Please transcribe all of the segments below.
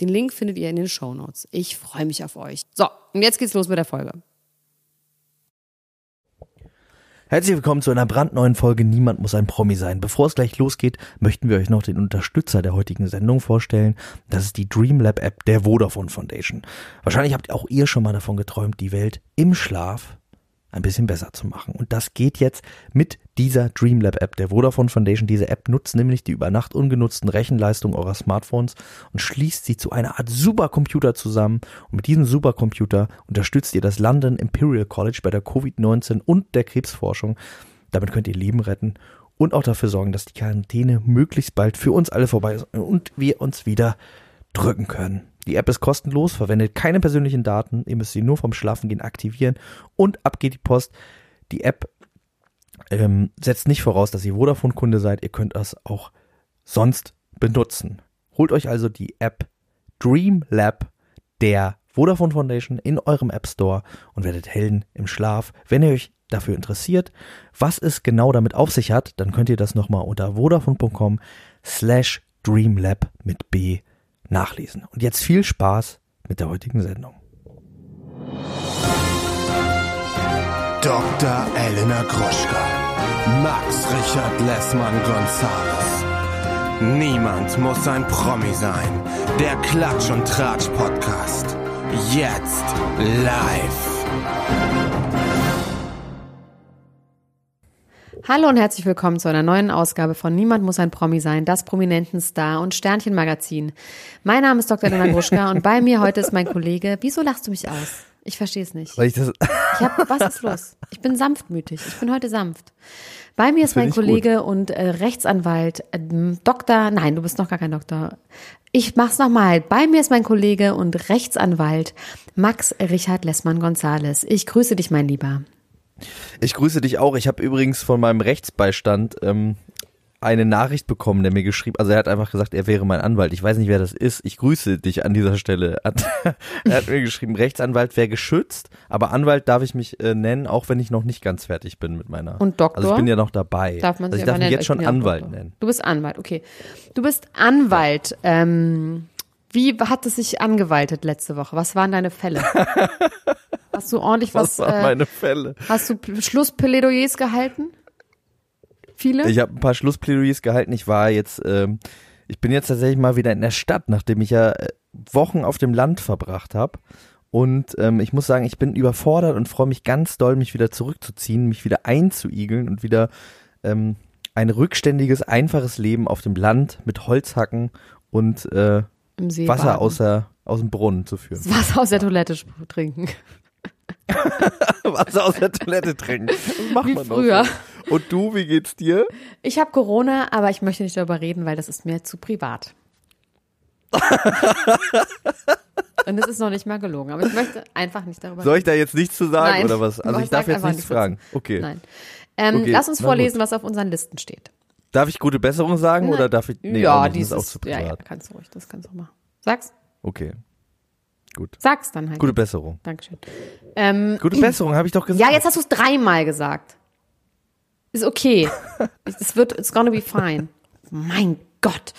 Den Link findet ihr in den Show Notes. Ich freue mich auf euch. So, und jetzt geht's los mit der Folge. Herzlich willkommen zu einer brandneuen Folge Niemand muss ein Promi sein. Bevor es gleich losgeht, möchten wir euch noch den Unterstützer der heutigen Sendung vorstellen. Das ist die Dreamlab App der Vodafone Foundation. Wahrscheinlich habt auch ihr schon mal davon geträumt, die Welt im Schlaf ein bisschen besser zu machen. Und das geht jetzt mit dieser Dreamlab App der Vodafone Foundation. Diese App nutzt nämlich die über Nacht ungenutzten Rechenleistungen eurer Smartphones und schließt sie zu einer Art Supercomputer zusammen. Und mit diesem Supercomputer unterstützt ihr das London Imperial College bei der Covid-19 und der Krebsforschung. Damit könnt ihr Leben retten und auch dafür sorgen, dass die Quarantäne möglichst bald für uns alle vorbei ist und wir uns wieder drücken können. Die App ist kostenlos, verwendet keine persönlichen Daten. Ihr müsst sie nur vom Schlafengehen aktivieren und ab geht die Post. Die App ähm, setzt nicht voraus, dass ihr Vodafone-Kunde seid. Ihr könnt das auch sonst benutzen. Holt euch also die App Dream Lab der Vodafone Foundation in eurem App Store und werdet Helden im Schlaf. Wenn ihr euch dafür interessiert, was es genau damit auf sich hat, dann könnt ihr das nochmal unter vodafone.com slash dreamlab mit B nachlesen. Und jetzt viel Spaß mit der heutigen Sendung. Dr. Elena Gruschka, Max Richard Lessmann Gonzales. Niemand muss ein Promi sein. Der Klatsch und Tratsch Podcast. Jetzt live. Hallo und herzlich willkommen zu einer neuen Ausgabe von Niemand muss ein Promi sein, das Prominenten-Star und Sternchenmagazin. Mein Name ist Dr. Elena Gruschka und bei mir heute ist mein Kollege. Wieso lachst du mich aus? Ich verstehe es nicht. Weil ich das Ich hab, was ist los? Ich bin sanftmütig. Ich bin heute sanft. Bei mir ist mein Kollege und äh, Rechtsanwalt, äh, Doktor, nein, du bist noch gar kein Doktor. Ich mach's nochmal. Bei mir ist mein Kollege und Rechtsanwalt Max Richard Lessmann-Gonzales. Ich grüße dich, mein Lieber. Ich grüße dich auch. Ich habe übrigens von meinem Rechtsbeistand ähm, eine Nachricht bekommen, der mir geschrieben, also er hat einfach gesagt, er wäre mein Anwalt. Ich weiß nicht, wer das ist. Ich grüße dich an dieser Stelle. er hat mir geschrieben, Rechtsanwalt wäre geschützt, aber Anwalt darf ich mich äh, nennen, auch wenn ich noch nicht ganz fertig bin mit meiner. Und Doktor? Also ich bin ja noch dabei. Darf man also ich darf mich jetzt schon ja Anwalt Doktor. nennen. Du bist Anwalt, okay. Du bist Anwalt. Ähm, wie hat es sich angewaltet letzte Woche? Was waren deine Fälle? Hast du ordentlich was, Was waren äh, meine Fälle? hast du Schlussplädoyers gehalten? Viele? Ich habe ein paar Schlussplädoyers gehalten. Ich war jetzt, ähm, ich bin jetzt tatsächlich mal wieder in der Stadt, nachdem ich ja äh, Wochen auf dem Land verbracht habe. Und ähm, ich muss sagen, ich bin überfordert und freue mich ganz doll, mich wieder zurückzuziehen, mich wieder einzuigeln und wieder ähm, ein rückständiges, einfaches Leben auf dem Land mit Holzhacken und äh, Wasser aus, der, aus dem Brunnen zu führen. Das Wasser aus der Toilette trinken. Wasser aus der Toilette trinken. Das macht Wie man früher. so. Und du, wie geht's dir? Ich habe Corona, aber ich möchte nicht darüber reden, weil das ist mir zu privat. Und es ist noch nicht mal gelogen, aber ich möchte einfach nicht darüber Soll ich da jetzt nichts zu sagen Nein. oder was? Also Ich ich darf jetzt nichts fragen. Okay. Nein. Ähm, Okay, lass uns na vorlesen, gut. was auf unseren Listen steht. Darf ich gute Besserung sagen oder darf ich? Nee, ja, dieses, ist auch zu ja, privat. ja, kannst du ruhig, das kannst du machen. Sag's, Okay. Gut. sag's dann halt. Gute Besserung. Dankeschön. Ähm, Gute Besserung, habe ich doch gesagt. ja, jetzt hast du es dreimal gesagt. Ist okay. Es wird, it's gonna be fine. Mein Gott.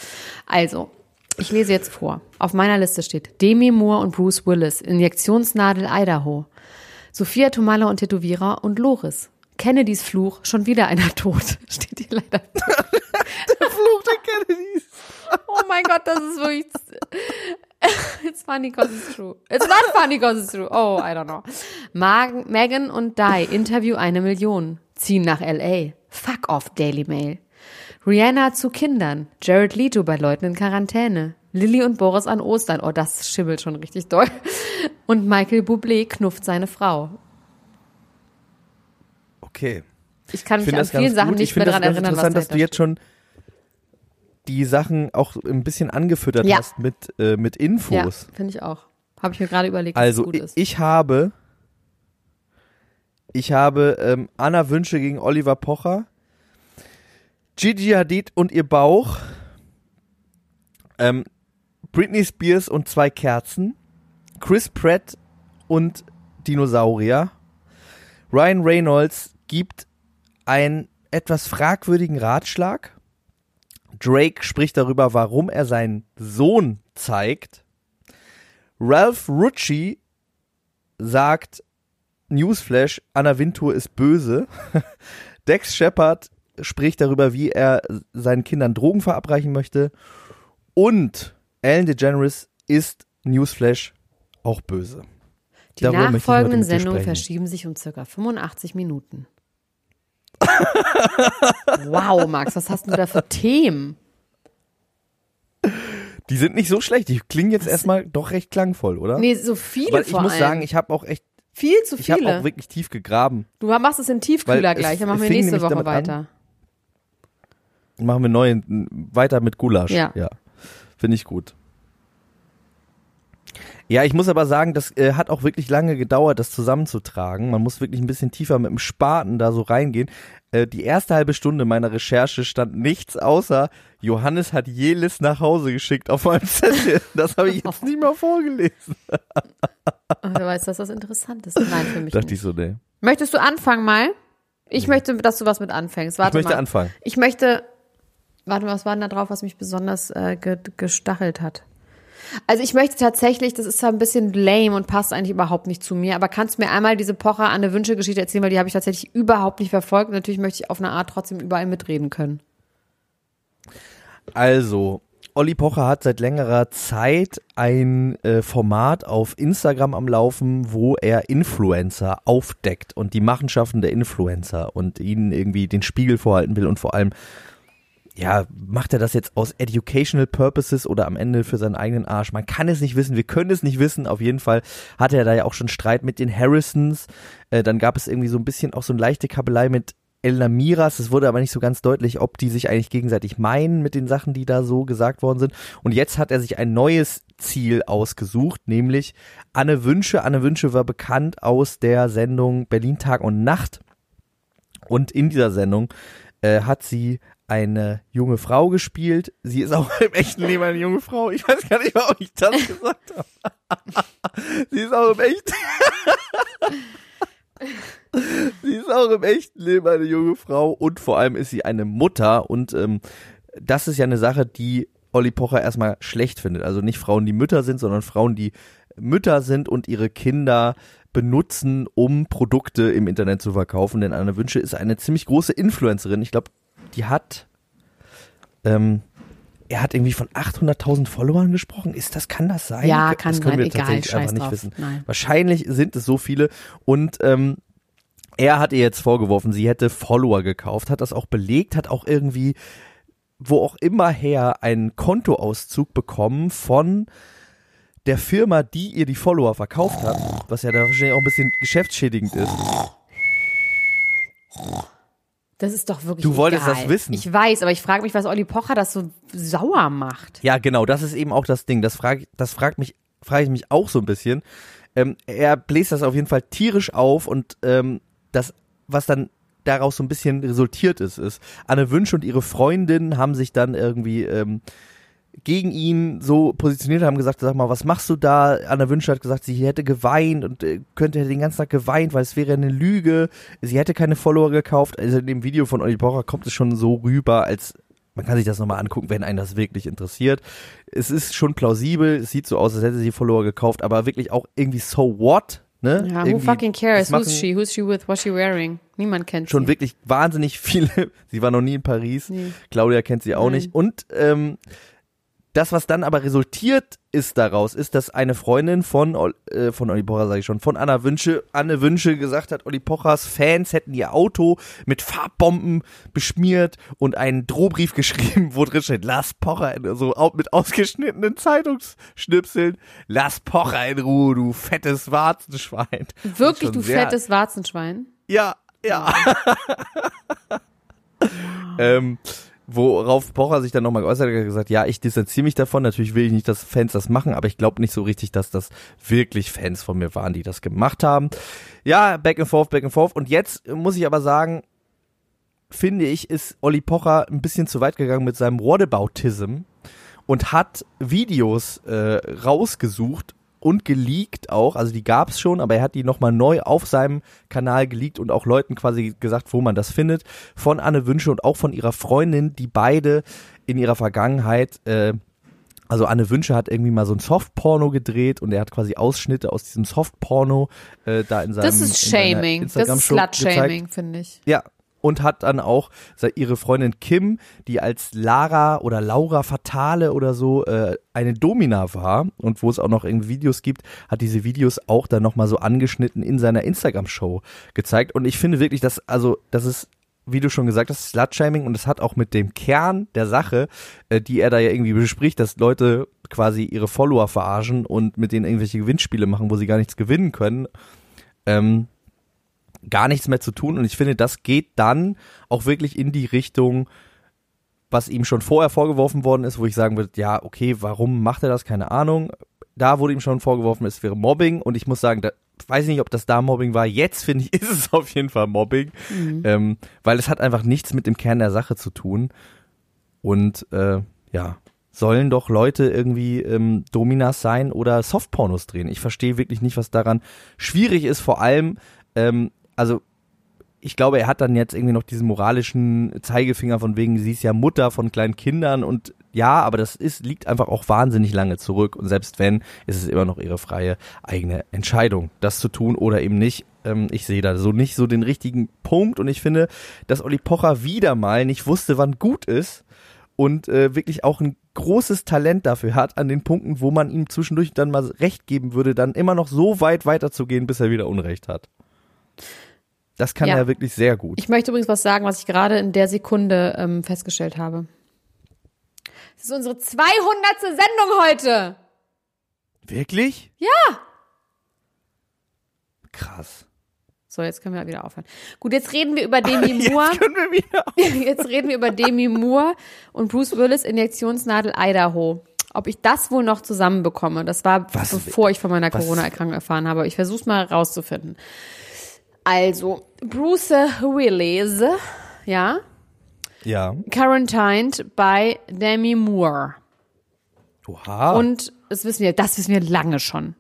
Also, ich lese jetzt vor. Auf meiner Liste steht Demi Moore und Bruce Willis, Injektionsnadel Idaho. Sophia Tomalla und Tätowierer und Loris. Kennedys Fluch, schon wieder einer tot. Steht hier leider. Fluch der Kennedys. Oh mein Gott, das ist wirklich. It's funny cause it's true. It's not funny cause it's true. Oh, I don't know. Mag Megan und Di, Interview eine Million. Ziehen nach L.A. Fuck off, Daily Mail. Rihanna zu Kindern. Jared Leto bei Leuten in Quarantäne. Lilly und Boris an Ostern. Oh, das schimmelt schon richtig doll. Und Michael Bublé knufft seine Frau. Okay. Ich kann Ich mich finde an vielen Sachen gut. Ich nicht mehr daran erinnern, was interessant, dass du jetzt schon die Sachen auch ein bisschen angefüttert Ja. hast mit, äh, mit. Infos. Ja, finde ich auch. Habe ich mir gerade überlegt, dass Also es gut ich, ist. ich habe, ich habe ähm, Anna Wünsche gegen Oliver Pocher, Gigi Hadid und ihr Bauch, ähm, Britney Spears und zwei Kerzen, Chris Pratt und Dinosaurier, Ryan Reynolds gibt einen etwas fragwürdigen Ratschlag. Drake spricht darüber, warum er seinen Sohn zeigt. Ralph Rucci sagt, Newsflash, Anna Wintour ist böse. Dex Shepard spricht darüber, wie er seinen Kindern Drogen verabreichen möchte. Und Ellen DeGeneres ist Newsflash auch böse. Die darüber nachfolgenden Sendungen verschieben sich um circa 85 Minuten. wow, Max, was hast du da für Themen? Die sind nicht so schlecht. Die klingen jetzt erstmal doch recht klangvoll, oder? Nee, so viele Weil ich vor muss allem. sagen, ich habe auch echt, Viel zu ich habe viele. auch wirklich tief gegraben. Du machst es in Tiefkühler Weil gleich, dann machen wir nächste Woche damit an, weiter. Machen wir neu, weiter mit Gulasch. Ja. ja. Finde ich gut. Ja, ich muss aber sagen, das äh, hat auch wirklich lange gedauert, das zusammenzutragen. Man muss wirklich ein bisschen tiefer mit dem Spaten da so reingehen. Äh, die erste halbe Stunde meiner Recherche stand nichts außer Johannes hat Jelis nach Hause geschickt auf meinem Zettel. Das habe ich jetzt nicht mal vorgelesen. Wer weiß, dass das interessant ist. Nein, für mich Dachte nicht. ich so, nee. Möchtest du anfangen mal? Ich möchte, dass du was mit anfängst. Warte Ich möchte mal. anfangen. Ich möchte, warte mal, was war denn da drauf, was mich besonders äh, ge gestachelt hat? Also ich möchte tatsächlich, das ist zwar ein bisschen lame und passt eigentlich überhaupt nicht zu mir, aber kannst du mir einmal diese Pocher an eine Wünschegeschichte erzählen, weil die habe ich tatsächlich überhaupt nicht verfolgt. Natürlich möchte ich auf eine Art trotzdem überall mitreden können. Also, Olli Pocher hat seit längerer Zeit ein äh, Format auf Instagram am Laufen, wo er Influencer aufdeckt und die Machenschaften der Influencer und ihnen irgendwie den Spiegel vorhalten will und vor allem, ja, macht er das jetzt aus educational purposes oder am Ende für seinen eigenen Arsch? Man kann es nicht wissen, wir können es nicht wissen. Auf jeden Fall hatte er da ja auch schon Streit mit den Harrisons. Äh, dann gab es irgendwie so ein bisschen auch so eine leichte Kabelei mit Elna Miras. Es wurde aber nicht so ganz deutlich, ob die sich eigentlich gegenseitig meinen mit den Sachen, die da so gesagt worden sind. Und jetzt hat er sich ein neues Ziel ausgesucht, nämlich Anne Wünsche. Anne Wünsche war bekannt aus der Sendung Berlin Tag und Nacht. Und in dieser Sendung äh, hat sie eine junge Frau gespielt. Sie ist auch im echten Leben eine junge Frau. Ich weiß gar nicht, warum ich das gesagt habe. Sie ist auch im echten Sie ist auch im echten Leben eine junge Frau und vor allem ist sie eine Mutter und ähm, das ist ja eine Sache, die Olli Pocher erstmal schlecht findet. Also nicht Frauen, die Mütter sind, sondern Frauen, die Mütter sind und ihre Kinder benutzen, um Produkte im Internet zu verkaufen. Denn Anne Wünsche ist eine ziemlich große Influencerin. Ich glaube, die hat, ähm, er hat irgendwie von 800.000 Followern gesprochen. Ist das, kann das sein? Ja, kann das können sein. wir Egal, tatsächlich einfach nicht drauf. wissen. Nein. Wahrscheinlich sind es so viele und ähm, er hat ihr jetzt vorgeworfen, sie hätte Follower gekauft, hat das auch belegt, hat auch irgendwie, wo auch immer her, einen Kontoauszug bekommen von der Firma, die ihr die Follower verkauft hat, was ja da wahrscheinlich auch ein bisschen geschäftsschädigend ist. Das ist doch wirklich Du wolltest egal. das wissen. Ich weiß, aber ich frage mich, was Olli Pocher das so sauer macht. Ja, genau, das ist eben auch das Ding. Das frage das fragt mich, frage ich mich auch so ein bisschen. Ähm, er bläst das auf jeden Fall tierisch auf und ähm, das, was dann daraus so ein bisschen resultiert ist, ist, Anne Wünsch und ihre Freundin haben sich dann irgendwie ähm, gegen ihn so positioniert, haben gesagt, sag mal, was machst du da? Anna Wünsch hat gesagt, sie hätte geweint und äh, könnte hätte den ganzen Tag geweint, weil es wäre eine Lüge. Sie hätte keine Follower gekauft. Also in dem Video von Olli Pocher kommt es schon so rüber, als man kann sich das nochmal angucken, wenn einen das wirklich interessiert. Es ist schon plausibel, es sieht so aus, als hätte sie Follower gekauft, aber wirklich auch irgendwie so what? Ne? Ja, who Irgendwie, fucking cares? Who's she? Who's she with? What's she wearing? Niemand kennt Schon sie. wirklich wahnsinnig viele. Sie war noch nie in Paris. Nee. Claudia kennt sie auch Nein. nicht. Und ähm, das, was dann aber resultiert ist daraus, ist, dass eine Freundin von, äh, von Olli Pocher, sage ich schon, von Anna Wünsche, Anne Wünsche gesagt hat, Olli Pochers Fans hätten ihr Auto mit Farbbomben beschmiert und einen Drohbrief geschrieben, wo drin steht, lass Pocher in, so mit ausgeschnittenen Zeitungsschnipseln, lass Pocher in Ruhe, du fettes Warzenschwein. Wirklich, du fettes Warzenschwein. Ja, Ja. ähm, worauf Pocher sich dann nochmal geäußert hat, gesagt, ja, ich distanziere mich davon. Natürlich will ich nicht, dass Fans das machen, aber ich glaube nicht so richtig, dass das wirklich Fans von mir waren, die das gemacht haben. Ja, back and forth, back and forth. Und jetzt muss ich aber sagen, finde ich, ist Olli Pocher ein bisschen zu weit gegangen mit seinem Whataboutism und hat Videos äh, rausgesucht und geleakt auch, also die gab's schon, aber er hat die nochmal neu auf seinem Kanal geleakt und auch Leuten quasi gesagt, wo man das findet, von Anne Wünsche und auch von ihrer Freundin, die beide in ihrer Vergangenheit äh, also Anne Wünsche hat irgendwie mal so ein Softporno gedreht und er hat quasi Ausschnitte aus diesem Softporno äh, da in seinem Das ist Shaming, das ist Slut-Shaming, finde ich. Ja, und hat dann auch ihre Freundin Kim, die als Lara oder Laura Fatale oder so äh, eine Domina war und wo es auch noch irgendwie Videos gibt, hat diese Videos auch dann nochmal so angeschnitten in seiner Instagram-Show gezeigt. Und ich finde wirklich, dass, also, das ist wie du schon gesagt hast, Slutshaming und es hat auch mit dem Kern der Sache, äh, die er da ja irgendwie bespricht, dass Leute quasi ihre Follower verarschen und mit denen irgendwelche Gewinnspiele machen, wo sie gar nichts gewinnen können. Ähm, gar nichts mehr zu tun. Und ich finde, das geht dann auch wirklich in die Richtung, was ihm schon vorher vorgeworfen worden ist, wo ich sagen würde, ja, okay, warum macht er das? Keine Ahnung. Da wurde ihm schon vorgeworfen, es wäre Mobbing. Und ich muss sagen, da weiß ich nicht, ob das da Mobbing war. Jetzt finde ich, ist es auf jeden Fall Mobbing, mhm. ähm, weil es hat einfach nichts mit dem Kern der Sache zu tun. Und äh, ja, sollen doch Leute irgendwie ähm, Dominas sein oder Softpornos drehen. Ich verstehe wirklich nicht, was daran schwierig ist. Vor allem, ähm, also ich glaube, er hat dann jetzt irgendwie noch diesen moralischen Zeigefinger von wegen, sie ist ja Mutter von kleinen Kindern und ja, aber das ist, liegt einfach auch wahnsinnig lange zurück und selbst wenn, ist es immer noch ihre freie eigene Entscheidung, das zu tun oder eben nicht. Ähm, ich sehe da so nicht so den richtigen Punkt und ich finde, dass Olli Pocher wieder mal nicht wusste, wann gut ist und äh, wirklich auch ein großes Talent dafür hat, an den Punkten, wo man ihm zwischendurch dann mal recht geben würde, dann immer noch so weit weiterzugehen, bis er wieder Unrecht hat. Das kann ja. er wirklich sehr gut. Ich möchte übrigens was sagen, was ich gerade in der Sekunde ähm, festgestellt habe. Das ist unsere 200. Sendung heute. Wirklich? Ja. Krass. So, jetzt können wir wieder aufhören. Gut, jetzt reden wir über Demi Moore. Jetzt können wir wieder. jetzt reden wir über Demi Moore und Bruce Willis Injektionsnadel Idaho. Ob ich das wohl noch zusammenbekomme, das war was, bevor ich von meiner Corona-Erkrankung erfahren habe. Ich versuche mal rauszufinden. Also, Bruce Willis, ja? Ja. Quarantined bei Demi Moore. Oha. Und das wissen wir, das wissen wir lange schon.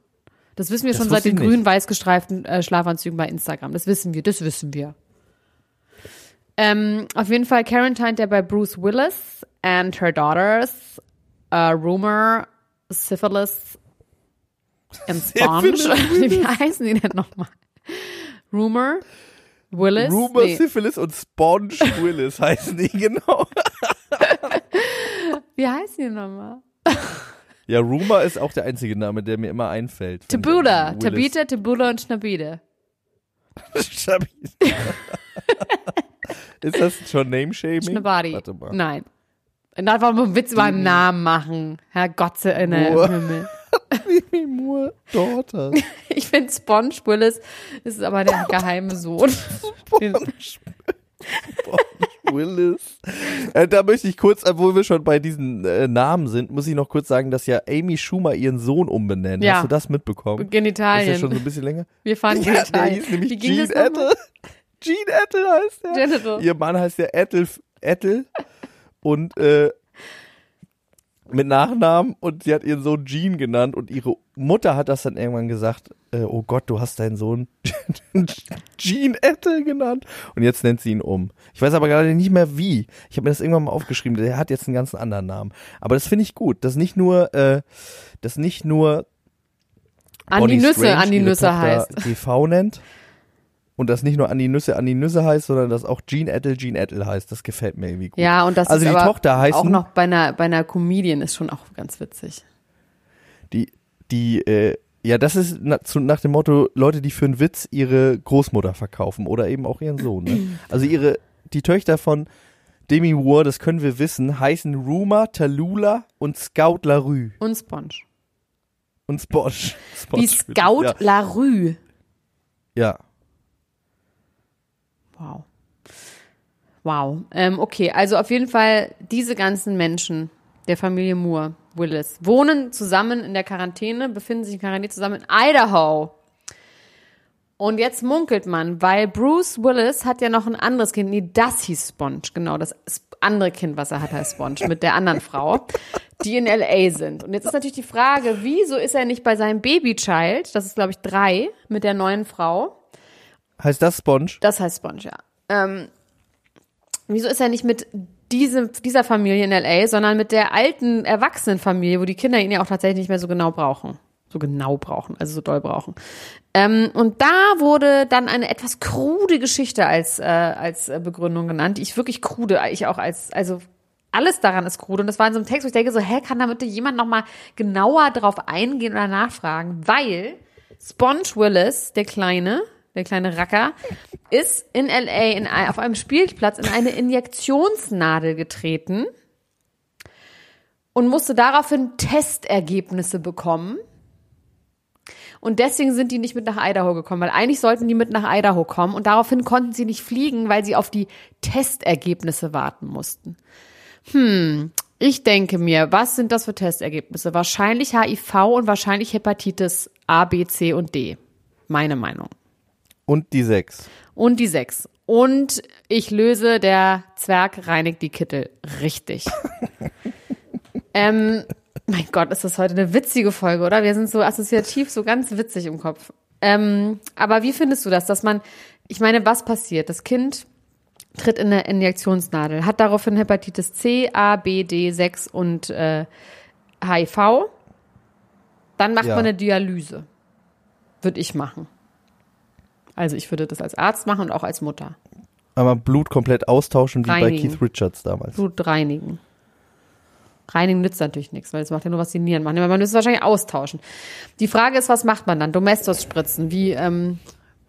Das wissen wir das schon seit den grün-weiß gestreiften äh, Schlafanzügen bei Instagram. Das wissen wir, das wissen wir. Ähm, auf jeden Fall Quarantined der bei Bruce Willis and her daughters, uh, Rumor, Syphilis and Sponge. Wie heißen die denn nochmal? Rumor, Willis. Rumor, nee. Syphilis und Sponge Willis heißen die genau. Wie heißen die nochmal? Ja, Rumor ist auch der einzige Name, der mir immer einfällt. Tabula, Tabita, Tabula und Schnabide. Schnabide. ist das schon Name-Shaming? Schnabadi. Nein. Und da wollen wir einen Witz über einen Namen machen. Herr in der Himmel. Mimi Moore Daughter. Ich finde Sponge Willis ist aber der geheime Sohn. Sponge, Sponge Willis. Äh, da möchte ich kurz, obwohl wir schon bei diesen äh, Namen sind, muss ich noch kurz sagen, dass ja Amy Schumer ihren Sohn umbenennt. Ja. Hast du das mitbekommen? Genitalien. Das ist ja schon so ein bisschen länger. Wir fahren ja, Genitalien. Der hieß nämlich Gene Ettel. Gene Ettel heißt er. Genital. Ihr Mann heißt ja Ettel. Ettel. Und äh, mit Nachnamen und sie hat ihren Sohn Jean genannt und ihre Mutter hat das dann irgendwann gesagt, äh, oh Gott, du hast deinen Sohn Jean Ethel genannt und jetzt nennt sie ihn um. Ich weiß aber gerade nicht mehr wie. Ich habe mir das irgendwann mal aufgeschrieben, der hat jetzt einen ganz anderen Namen. Aber das finde ich gut, dass nicht nur, äh, dass nicht nur an die Nüsse, an die Nüsse heißt. TV nennt, und das nicht nur an die Nüsse an die Nüsse heißt, sondern dass auch Jean Ettel Jean Ettel heißt. Das gefällt mir irgendwie gut. Ja, und das also ist die Tochter heißt auch noch bei einer bei einer Comedian ist schon auch ganz witzig. Die die äh, ja, das ist na, zu, nach dem Motto Leute, die für einen Witz ihre Großmutter verkaufen oder eben auch ihren Sohn. Ne? Also ihre die Töchter von Demi Moore, das können wir wissen, heißen Ruma, Talula und Scout LaRue. Und Sponge. Und Sponge. Sponge Wie Scout ja. LaRue. Ja. Wow. Wow. Ähm, okay, also auf jeden Fall diese ganzen Menschen der Familie Moore, Willis, wohnen zusammen in der Quarantäne, befinden sich in Quarantäne zusammen in Idaho. Und jetzt munkelt man, weil Bruce Willis hat ja noch ein anderes Kind. Nee, das hieß Sponge, genau. Das andere Kind, was er hat, heißt Sponge, mit der anderen Frau, die in L.A. sind. Und jetzt ist natürlich die Frage, wieso ist er nicht bei seinem Babychild, das ist glaube ich drei, mit der neuen Frau. Heißt das Sponge? Das heißt Sponge, ja. Ähm, wieso ist er nicht mit diesem, dieser Familie in L.A., sondern mit der alten Erwachsenenfamilie, wo die Kinder ihn ja auch tatsächlich nicht mehr so genau brauchen? so genau brauchen, also so doll brauchen. Ähm, und da wurde dann eine etwas krude Geschichte als, äh, als Begründung genannt, die ich wirklich krude, ich auch als, also alles daran ist krude. Und das war in so einem Text, wo ich denke so, hä, kann da bitte jemand nochmal genauer drauf eingehen oder nachfragen? Weil Sponge Willis, der Kleine, der kleine Racker, ist in L.A. In, auf einem Spielplatz in eine Injektionsnadel getreten und musste daraufhin Testergebnisse bekommen und deswegen sind die nicht mit nach Idaho gekommen, weil eigentlich sollten die mit nach Idaho kommen und daraufhin konnten sie nicht fliegen, weil sie auf die Testergebnisse warten mussten. Hm, ich denke mir, was sind das für Testergebnisse? Wahrscheinlich HIV und wahrscheinlich Hepatitis A, B, C und D. Meine Meinung. Und die sechs. Und die sechs. Und ich löse, der Zwerg reinigt die Kittel. Richtig. ähm, mein Gott, ist das heute eine witzige Folge, oder? Wir sind so assoziativ, so ganz witzig im Kopf. Ähm, aber wie findest du das, dass man, ich meine, was passiert? Das Kind tritt in eine Injektionsnadel, hat daraufhin Hepatitis C, A, B, D, 6 und äh, HIV. Dann macht ja. man eine Dialyse. Würde ich machen. Also ich würde das als Arzt machen und auch als Mutter. Aber Blut komplett austauschen, wie reinigen. bei Keith Richards damals. Blut reinigen. Reinigen nützt natürlich nichts, weil es macht ja nur, was die Nieren machen. Man müsste es wahrscheinlich austauschen. Die Frage ist, was macht man dann? Domestos spritzen, wie, ähm,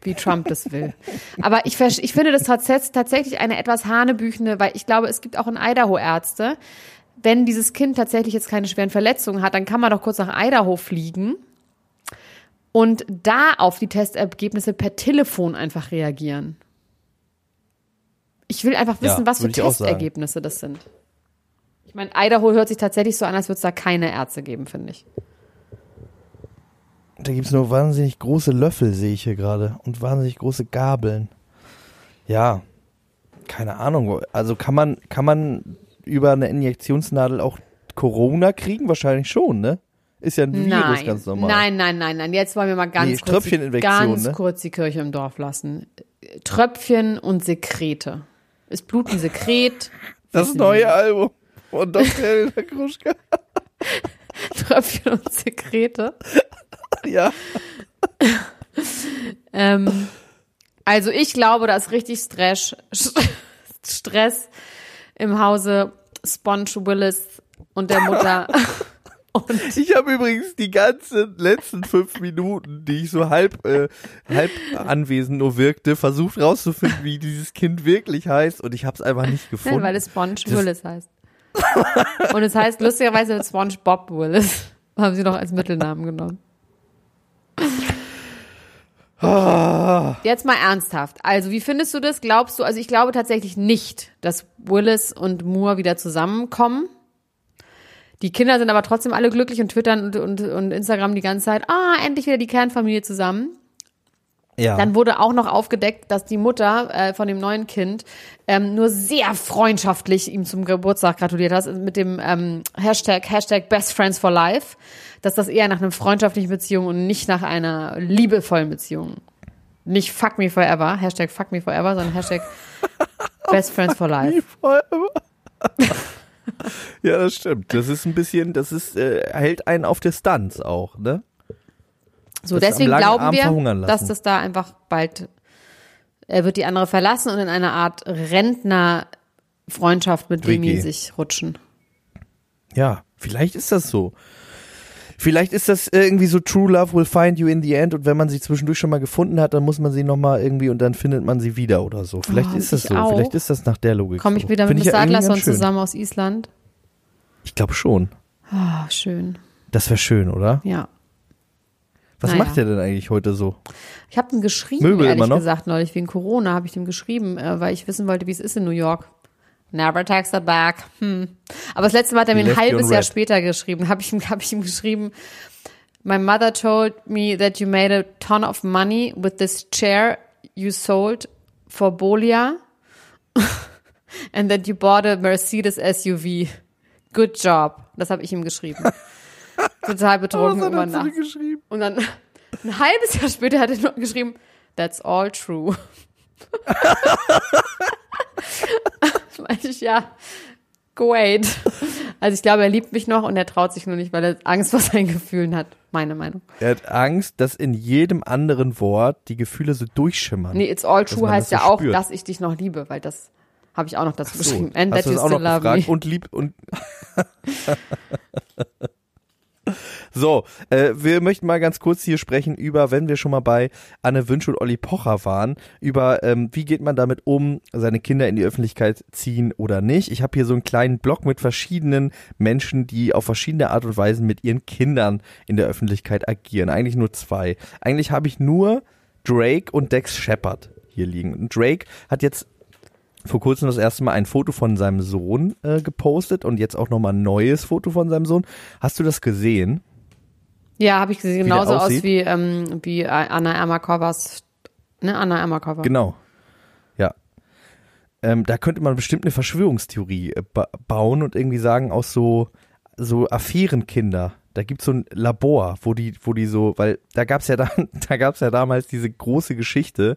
wie Trump das will. Aber ich, ich finde das tatsächlich eine etwas hanebüchende, weil ich glaube, es gibt auch in Idaho Ärzte. Wenn dieses Kind tatsächlich jetzt keine schweren Verletzungen hat, dann kann man doch kurz nach Idaho fliegen und da auf die Testergebnisse per Telefon einfach reagieren. Ich will einfach wissen, ja, was für Testergebnisse das sind. Ich meine, Idaho hört sich tatsächlich so an, als würde es da keine Ärzte geben, finde ich. Da gibt es nur wahnsinnig große Löffel, sehe ich hier gerade. Und wahnsinnig große Gabeln. Ja, keine Ahnung. Also kann man, kann man über eine Injektionsnadel auch Corona kriegen? Wahrscheinlich schon, ne? Ist ja ein Virus nein, ganz normal. Nein, nein, nein, nein. Jetzt wollen wir mal ganz, nee, kurz, die, ganz ne? kurz die Kirche im Dorf lassen. Tröpfchen und Sekrete. Ist Blut ein Sekret? Das neue Album. Und das Helena Kruschka. Tröpfchen und Sekrete. Ja. ähm, also ich glaube, da ist richtig Stress, Stress im Hause Sponge Willis und der Mutter. Und ich habe übrigens die ganzen letzten fünf Minuten, die ich so halb, äh, halb anwesend nur wirkte, versucht rauszufinden, wie dieses Kind wirklich heißt und ich habe es einfach nicht gefunden. Nein, weil es Sponge Willis heißt. Und es heißt lustigerweise SpongeBob Willis. Haben sie noch als Mittelnamen genommen. Jetzt mal ernsthaft. Also, wie findest du das? Glaubst du, also ich glaube tatsächlich nicht, dass Willis und Moore wieder zusammenkommen. Die Kinder sind aber trotzdem alle glücklich und twittern und, und, und Instagram die ganze Zeit, ah, endlich wieder die Kernfamilie zusammen. Ja. Dann wurde auch noch aufgedeckt, dass die Mutter äh, von dem neuen Kind ähm, nur sehr freundschaftlich ihm zum Geburtstag gratuliert hat mit dem ähm, Hashtag Hashtag Best Friends for Life, dass das eher nach einer freundschaftlichen Beziehung und nicht nach einer liebevollen Beziehung. Nicht Fuck Me Forever, Hashtag Fuck Me Forever, sondern Hashtag Best Friends for Life. ja, das stimmt. Das ist ein bisschen, das ist äh, hält einen auf Distanz auch, ne? So, deswegen glauben wir, dass das da einfach bald, er wird die andere verlassen und in eine Art Rentnerfreundschaft mit Demi sich rutschen. Ja, vielleicht ist das so. Vielleicht ist das irgendwie so True Love will find you in the end und wenn man sie zwischendurch schon mal gefunden hat, dann muss man sie nochmal irgendwie und dann findet man sie wieder oder so. Vielleicht oh, ist das so. Auch. Vielleicht ist das nach der Logik. Komme ich wieder so. mit Sadlerson ja zusammen aus Island? Ich glaube schon. Oh, schön. Das wäre schön, oder? Ja. Was Naja. macht der denn eigentlich heute so? Ich habe ihm geschrieben, Möbel ehrlich gesagt, neulich wegen Corona habe ich ihm geschrieben, äh, weil ich wissen wollte, wie es ist in New York. Never texted back. Hm. Aber das letzte Mal hat er mir ein Left halbes Jahr später geschrieben. Habe ich, ihm- hab ich ihm geschrieben, My mother told me that you made a ton of money with this chair you sold for Bolia and that you bought a Mercedes SUV. Good job. Das habe ich ihm geschrieben. Total betrunken über Nacht. Und dann ein halbes Jahr später hat er nur geschrieben, that's all true. Ich, ja, great. Also ich glaube, er liebt mich noch und er traut sich nur nicht, weil er Angst vor seinen Gefühlen hat. Meine Meinung. Er hat Angst, dass in jedem anderen Wort die Gefühle so durchschimmern. Nee, it's all true heißt so ja auch, spürt. dass ich dich noch liebe, weil das habe ich auch noch dazu Ach so, geschrieben. And hast that you still love gefragt me. und lieb und So, äh, wir möchten mal ganz kurz hier sprechen über, wenn wir schon mal bei Anne Wünsch und Olli Pocher waren, über ähm, wie geht man damit um, seine Kinder in die Öffentlichkeit ziehen oder nicht. Ich habe hier so einen kleinen Blog mit verschiedenen Menschen, die auf verschiedene Art und Weise mit ihren Kindern in der Öffentlichkeit agieren. Eigentlich nur zwei. Eigentlich habe ich nur Drake und Dex Shepard hier liegen. Und Drake hat jetzt vor kurzem das erste Mal ein Foto von seinem Sohn äh, gepostet und jetzt auch nochmal ein neues Foto von seinem Sohn. Hast du das gesehen? Ja, habe ich gesehen. Genauso aus wie, ähm, wie Anna Ermakovas, ne, Anna Ermakova. Genau. Ja. Ähm, da könnte man bestimmt eine Verschwörungstheorie äh, ba bauen und irgendwie sagen, aus so, so Affärenkinder. Da gibt's so ein Labor, wo die, wo die so, weil da gab's ja da, da gab's ja damals diese große Geschichte,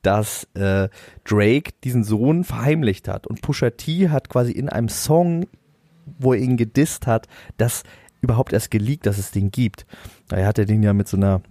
dass äh, Drake diesen Sohn verheimlicht hat und Pusha T hat quasi in einem Song, wo er ihn gedisst hat, das überhaupt erst geleakt, dass es den gibt. Er hatte den ja mit so einer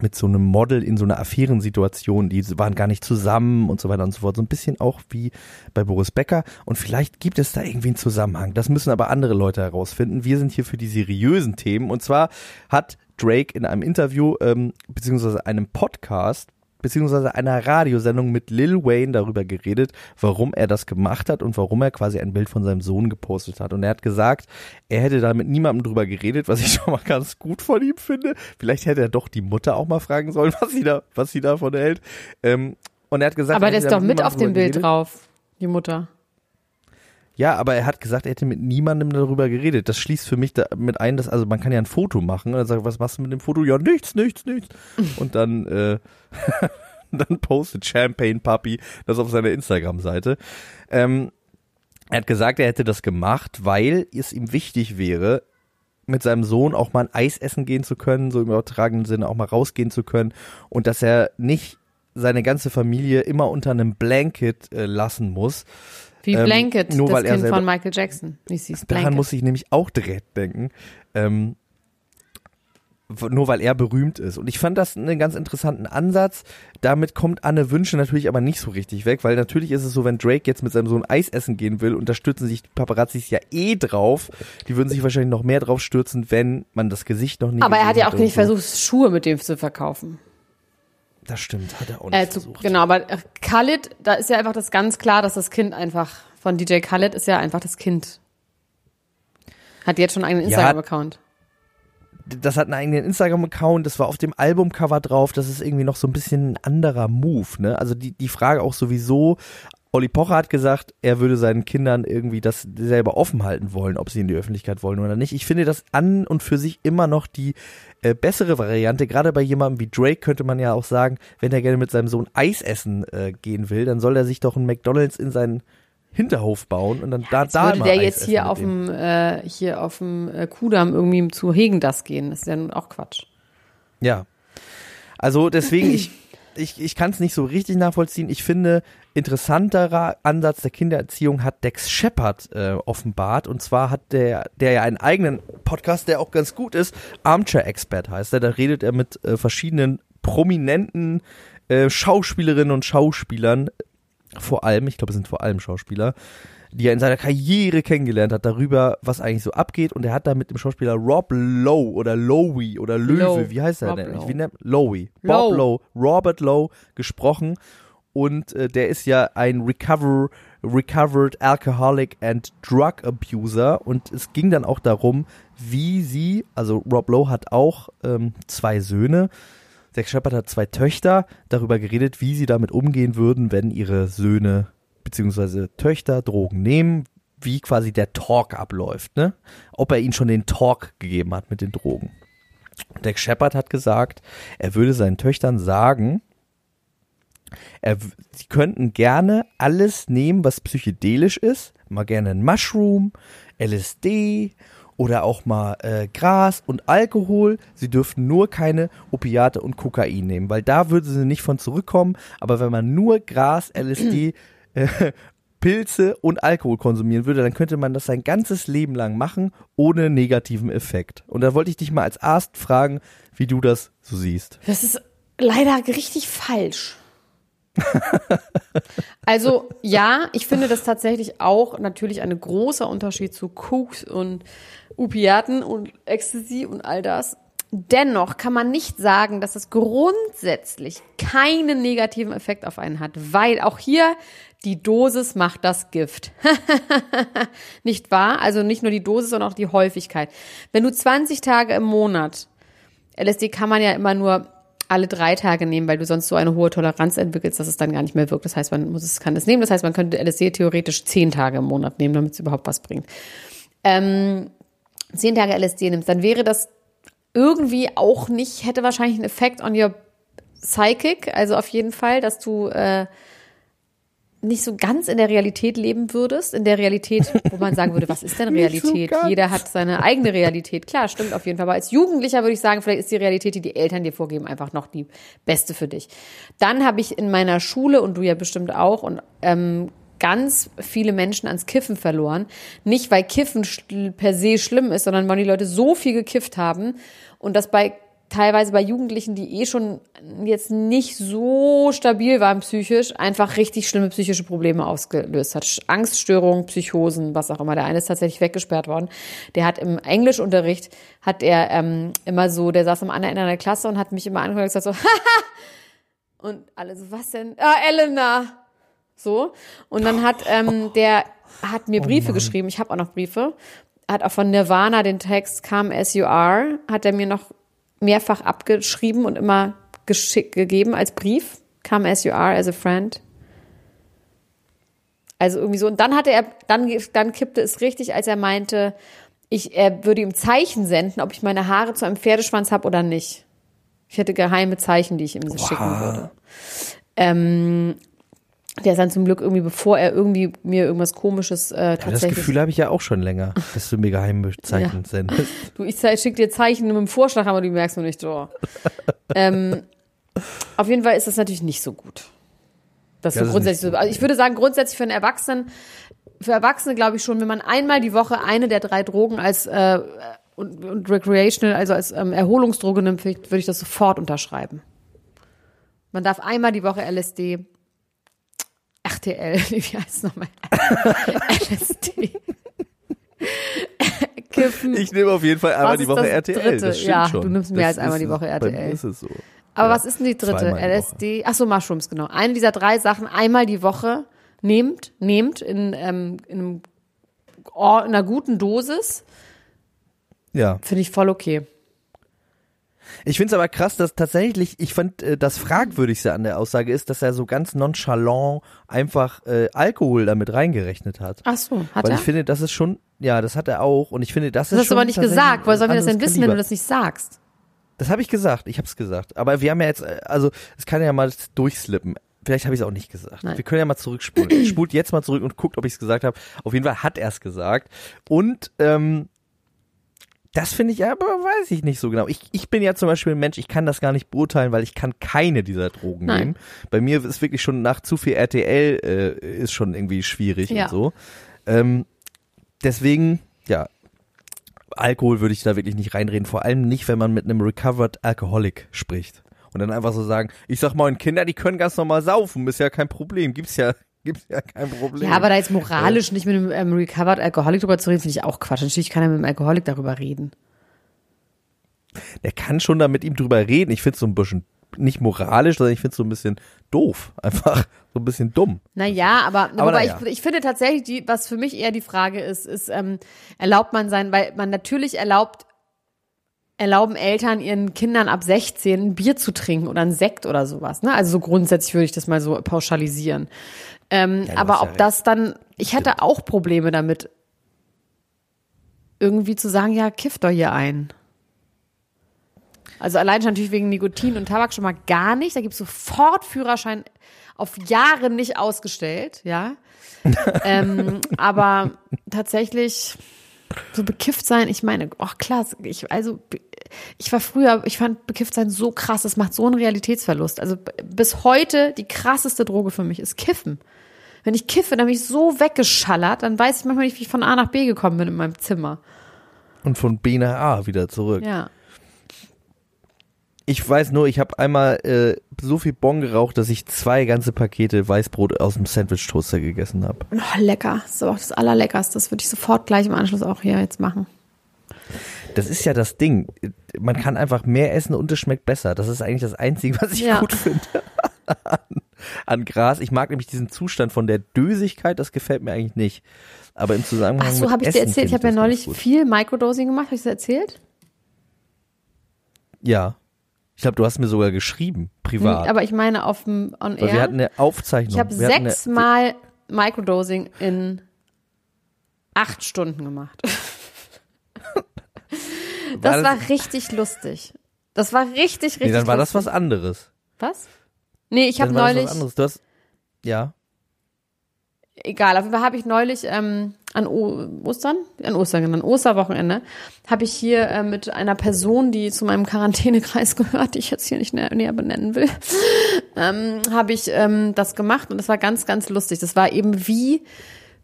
mit so einem Model in so einer Affärensituation, die waren gar nicht zusammen und so weiter und so fort. So ein bisschen auch wie bei Boris Becker. Und vielleicht gibt es da irgendwie einen Zusammenhang. Das müssen aber andere Leute herausfinden. Wir sind hier für die seriösen Themen. Und zwar hat Drake in einem Interview, ähm, beziehungsweise einem Podcast, beziehungsweise einer Radiosendung mit Lil Wayne darüber geredet, warum er das gemacht hat und warum er quasi ein Bild von seinem Sohn gepostet hat. Und er hat gesagt, er hätte da mit niemandem drüber geredet, was ich schon mal ganz gut von ihm finde. Vielleicht hätte er doch die Mutter auch mal fragen sollen, was sie da, was sie davon hält. Ähm, und er hat gesagt, Aber er der ist doch mit auf dem Bild geredet. drauf, die Mutter. Ja, aber er hat gesagt, er hätte mit niemandem darüber geredet. Das schließt für mich damit ein, dass, also man kann ja ein Foto machen und dann sagt, was machst du mit dem Foto? Ja, nichts, nichts, nichts. Und dann, äh, dann postet Champagne Puppy das auf seiner Instagram-Seite. Ähm, er hat gesagt, er hätte das gemacht, weil es ihm wichtig wäre, mit seinem Sohn auch mal ein Eis essen gehen zu können, so im übertragenen Sinne auch mal rausgehen zu können und dass er nicht seine ganze Familie immer unter einem Blanket äh, lassen muss. Wie Ähm, Blanket, nur das weil Kind selber- von Michael Jackson. Nicht sie ist Daran Blanket. muss ich nämlich auch direkt denken. Ähm, nur weil er berühmt ist. Und ich fand das einen ganz interessanten Ansatz. Damit kommt Anne Wünsche natürlich aber nicht so richtig weg, weil natürlich ist es so, wenn Drake jetzt mit seinem Sohn Eis essen gehen will, unterstützen sich die Paparazzis ja eh drauf. Die würden sich wahrscheinlich noch mehr drauf stürzen, wenn man das Gesicht noch nie Aber er hat ja auch und nicht so. versucht, Schuhe mit dem zu verkaufen. Das stimmt, hat er auch nicht Äh, versucht. genau, aber äh, Khalid, da ist ja einfach das ganz klar, dass das Kind einfach von DJ Khalid ist ja einfach das Kind. Hat jetzt schon einen eigenen Ja. Instagram-Account. das hat einen eigenen Instagram-Account, das war auf dem Albumcover drauf, das ist irgendwie noch so ein bisschen ein anderer Move, ne? Also die, die Frage auch sowieso, Olli Pocher hat gesagt, er würde seinen Kindern irgendwie das selber offen halten wollen, ob sie in die Öffentlichkeit wollen oder nicht. Ich finde das an und für sich immer noch die äh, bessere Variante. Gerade bei jemandem wie Drake könnte man ja auch sagen, wenn er gerne mit seinem Sohn Eis essen äh, gehen will, dann soll er sich doch einen McDonalds in seinen Hinterhof bauen und dann da, Jetzt da würde mal der Eis jetzt hier auf dem äh, hier auf dem äh, Kudamm irgendwie zu Hegen das gehen. Das ist ja nun auch Quatsch. Ja. Also deswegen, ich, ich, ich kann es nicht so richtig nachvollziehen. Ich finde, interessanterer Ansatz der Kindererziehung hat Dex Shepard äh, offenbart. Und zwar hat der, der ja einen eigenen Podcast, der auch ganz gut ist, Armchair Expert heißt er. Da redet er mit äh, verschiedenen prominenten äh, Schauspielerinnen und Schauspielern, vor allem, ich glaube, es sind vor allem Schauspieler, die er in seiner Karriere kennengelernt hat, darüber, was eigentlich so abgeht. Und er hat da mit dem Schauspieler Rob Lowe oder Lowe oder Löwe, Lowe. wie heißt er Rob denn? Lowe. Wie nennt. Bob Lowe. Lowe, Robert Lowe gesprochen. Und äh, der ist ja ein Recover, recovered alcoholic and drug abuser und es ging dann auch darum, wie sie, also Rob Lowe hat auch ähm, zwei Söhne, Zack Shepard hat zwei Töchter, darüber geredet, wie sie damit umgehen würden, wenn ihre Söhne bzw. Töchter Drogen nehmen, wie quasi der Talk abläuft, ne? Ob er ihnen schon den Talk gegeben hat mit den Drogen. Dak Shepard hat gesagt, er würde seinen Töchtern sagen, er, sie könnten gerne alles nehmen, was psychedelisch ist, mal gerne ein Mushroom, LSD oder auch mal äh, Gras und Alkohol. Sie dürften nur keine Opiate und Kokain nehmen, weil da würden sie nicht von zurückkommen. Aber wenn man nur Gras, LSD, äh, Pilze und Alkohol konsumieren würde, dann könnte man das sein ganzes Leben lang machen, ohne negativen Effekt. Und da wollte ich dich mal als Arzt fragen, wie du das so siehst. Das ist leider richtig falsch. also ja, ich finde das tatsächlich auch natürlich ein großer Unterschied zu Koks und Opiaten und Ecstasy und all das. Dennoch kann man nicht sagen, dass es grundsätzlich keinen negativen Effekt auf einen hat, weil auch hier die Dosis macht das Gift. nicht wahr? Also nicht nur die Dosis, sondern auch die Häufigkeit. Wenn du 20 Tage im Monat, LSD kann man ja immer nur alle drei Tage nehmen, weil du sonst so eine hohe Toleranz entwickelst, dass es dann gar nicht mehr wirkt. Das heißt, man muss es, kann es nehmen. Das heißt, man könnte LSD theoretisch zehn Tage im Monat nehmen, damit es überhaupt was bringt. Ähm, zehn Tage LSD nimmst, dann wäre das irgendwie auch nicht, hätte wahrscheinlich einen Effekt on your psychic, also auf jeden Fall, dass du äh, nicht so ganz in der Realität leben würdest, in der Realität, wo man sagen würde, was ist denn Realität? So Jeder hat seine eigene Realität. Klar, stimmt auf jeden Fall. Aber als Jugendlicher würde ich sagen, vielleicht ist die Realität, die die Eltern dir vorgeben, einfach noch die beste für dich. Dann habe ich in meiner Schule und du ja bestimmt auch und ähm, ganz viele Menschen ans Kiffen verloren. Nicht, weil Kiffen per se schlimm ist, sondern weil die Leute so viel gekifft haben und das bei teilweise bei Jugendlichen, die eh schon jetzt nicht so stabil waren psychisch, einfach richtig schlimme psychische Probleme ausgelöst hat. Angststörungen, Psychosen, was auch immer. Der eine ist tatsächlich weggesperrt worden. Der hat im Englischunterricht, hat er ähm, immer so, der saß am anderen Ende der Klasse und hat mich immer angeguckt und gesagt so, haha! Und alle so, was denn? Ah, Elena! So. Und dann hat ähm, der hat mir oh Briefe oh geschrieben. Ich habe auch noch Briefe. Hat auch von Nirvana den Text Come As You Are, hat er mir noch mehrfach abgeschrieben und immer gegeben als Brief. Come as you are, as a friend. Also irgendwie so. Und dann hatte er, dann, dann kippte es richtig, als er meinte, ich, er würde ihm Zeichen senden, ob ich meine Haare zu einem Pferdeschwanz habe oder nicht. Ich hätte geheime Zeichen, die ich ihm wow. schicken würde. Ähm, der ist dann zum Glück irgendwie, bevor er irgendwie mir irgendwas komisches äh, tatsächlich. Ja, das Gefühl habe ich ja auch schon länger, dass du mir geheime Zeichen ja. sendest. Du, ich schicke dir Zeichen mit dem Vorschlag, aber du merkst noch nicht so. ähm, auf jeden Fall ist das natürlich nicht so gut. Das, das so grundsätzlich so. Also ich würde sagen, grundsätzlich für einen Erwachsenen, für Erwachsene glaube ich schon, wenn man einmal die Woche eine der drei Drogen als äh, und, und recreational, also als ähm, Erholungsdroge nimmt, würde ich das sofort unterschreiben. Man darf einmal die Woche LSD, RTL, wie heißt es nochmal? LSD. Kiffen. Ich nehme auf jeden Fall einmal die Woche RTL. Dritte? Das ja, schon. du nimmst mehr das als einmal die Woche RTL. Bei ist es so. Aber ja, was ist denn die dritte? LSD? Ach so, Mushrooms, genau. Eine dieser drei Sachen einmal die Woche nehmt, nehmt in, ähm, in, einem, in einer guten Dosis. Ja. Finde ich voll okay. Ich finde es aber krass, dass tatsächlich, ich fand, äh, das Fragwürdigste an der Aussage ist, dass er so ganz nonchalant einfach äh, Alkohol damit reingerechnet hat. Ach so, hat Weil er? ich finde, das ist schon, ja, das hat er auch. Und ich finde, das, ist. Das hast du aber nicht gesagt. Woher sollen wir das denn wissen, Kaliber. wenn du das nicht sagst? Das habe ich gesagt. Ich habe es gesagt. Aber wir haben ja jetzt, äh, also es kann ja mal durchslippen. Vielleicht habe ich es auch nicht gesagt. Nein. Wir können ja mal zurückspulen. Spult jetzt mal zurück und guckt, ob ich es gesagt habe. Auf jeden Fall hat er es gesagt. Und ähm, das finde ich aber, weiß ich nicht so genau. Ich, ich bin ja zum Beispiel ein Mensch, ich kann das gar nicht beurteilen, weil ich kann keine dieser Drogen Nein. nehmen. Bei mir ist wirklich schon nach zu viel RTL äh, ist schon irgendwie schwierig ja. und so. Ähm, deswegen, ja, Alkohol würde ich da wirklich nicht reinreden. Vor allem nicht, wenn man mit einem Recovered Alcoholic spricht. Und dann einfach so sagen, ich sag mal, Kinder, die können ganz normal saufen, ist ja kein Problem. Gibt's ja, gibt's ja kein Problem. Ja, aber da jetzt moralisch nicht mit einem ähm, Recovered Alcoholic drüber zu reden, finde ich auch Quatsch. Natürlich kann er mit einem Alkoholik darüber reden. Der kann schon da mit ihm drüber reden. Ich finde es so ein bisschen, nicht moralisch, sondern ich finde es so ein bisschen doof. Einfach so ein bisschen dumm. Naja, aber, Aber naja. ich, ich finde tatsächlich, die, was für mich eher die Frage ist, ist, ähm, erlaubt man sein, weil man natürlich erlaubt, erlauben Eltern ihren Kindern ab 16 ein Bier zu trinken oder ein Sekt oder sowas. Ne? Also so grundsätzlich würde ich das mal so pauschalisieren. Ähm, Ja, aber ja ob recht. das dann, ich hätte auch Probleme damit, irgendwie zu sagen, ja, kiff doch hier ein. Also allein schon natürlich wegen Nikotin und Tabak schon mal gar nicht. Da gibt es sofort Führerschein auf Jahre nicht ausgestellt, ja. ähm, aber tatsächlich so bekifft sein, ich meine, ach klar, ich, also ich war früher, ich fand bekifft sein so krass, das macht so einen Realitätsverlust. Also bis heute die krasseste Droge für mich ist Kiffen. Wenn ich kiffe, dann bin ich so weggeschallert, dann weiß ich manchmal nicht, wie ich von A nach B gekommen bin in meinem Zimmer. Und von B nach A wieder zurück. Ja. Ich weiß nur, ich habe einmal äh, so viel Bon geraucht, dass ich zwei ganze Pakete Weißbrot aus dem Sandwich-Toaster gegessen habe. Oh, lecker. Das ist aber auch das Allerleckerste. Das würde ich sofort gleich im Anschluss auch hier jetzt machen. Das ist ja das Ding. Man kann einfach mehr essen und es schmeckt besser. Das ist eigentlich das Einzige, was ich Ja. gut finde an, Gras. Ich mag nämlich diesen Zustand von der Dösigkeit, das gefällt mir eigentlich nicht. Aber im Zusammenhang Ach so, habe ich dir erzählt? Ich habe ja das neulich viel Microdosing gemacht. Habe ich das erzählt? Ja. Ich glaube, du hast mir sogar geschrieben, privat. Aber ich meine auf dem On Weil wir Air. hatten eine Aufzeichnung. Ich habe sechsmal Microdosing in acht Stunden gemacht. Das war richtig lustig. Das war richtig, richtig Nee, dann war das lustig. was anderes. Was? Nee, ich habe war das neulich, was anderes. Du hast, ja. egal, auf jeden Fall habe ich neulich ähm, an o Ostern, an Ostern, an Osterwochenende, habe ich hier äh, mit einer Person, die zu meinem Quarantänekreis gehört, die ich jetzt hier nicht näher, näher benennen will, ähm, habe ich ähm, das gemacht und das war ganz, ganz lustig. Das war eben wie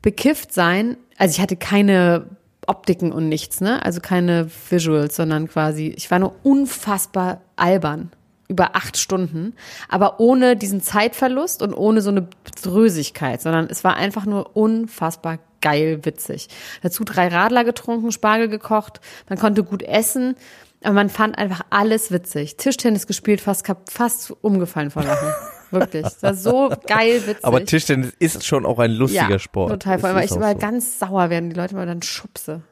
bekifft sein. Also ich hatte keine Optiken und nichts, ne? Also keine Visuals, sondern quasi, ich war nur unfassbar albern über acht Stunden, aber ohne diesen Zeitverlust und ohne so eine Drösigkeit, sondern es war einfach nur unfassbar geil witzig. Dazu drei Radler getrunken, Spargel gekocht, man konnte gut essen, aber man fand einfach alles witzig. Tischtennis gespielt, fast, fast umgefallen vor Lachen. Wirklich. Das war so geil witzig. Aber Tischtennis ist schon auch ein lustiger ja, Sport. Total, vor allem, weil ich immer so. ganz sauer werden, die Leute mal dann schubse.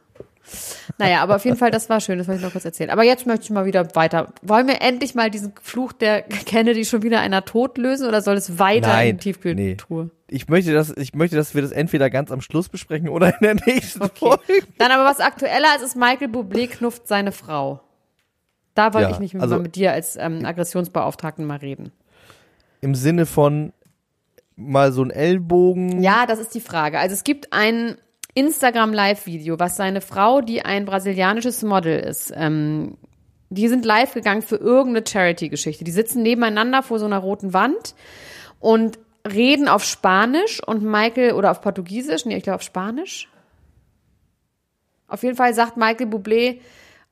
Naja, aber auf jeden Fall, das war schön, das wollte ich noch kurz erzählen. Aber jetzt möchte ich mal wieder weiter. Wollen wir endlich mal diesen Fluch der Kennedy schon wieder einer tot lösen oder soll es weiter Nein, in die Tiefkühltruhe? Ich möchte, dass, ich möchte, dass wir das entweder ganz am Schluss besprechen oder in der nächsten Okay. Folge. Dann aber was aktueller ist, ist Michael Bublé knufft seine Frau. Da wollte Ja, ich nicht also- mal mit dir als ähm, Aggressionsbeauftragten mal reden. Im Sinne von mal so ein Ellbogen. Ja, das ist die Frage. Also es gibt ein Instagram-Live-Video, was seine Frau, die ein brasilianisches Model ist, ähm, die sind live gegangen für irgendeine Charity-Geschichte. Die sitzen nebeneinander vor so einer roten Wand und reden auf Spanisch und Michael, oder auf Portugiesisch, nee, ich glaube auf Spanisch. Auf jeden Fall sagt Michael Bublé,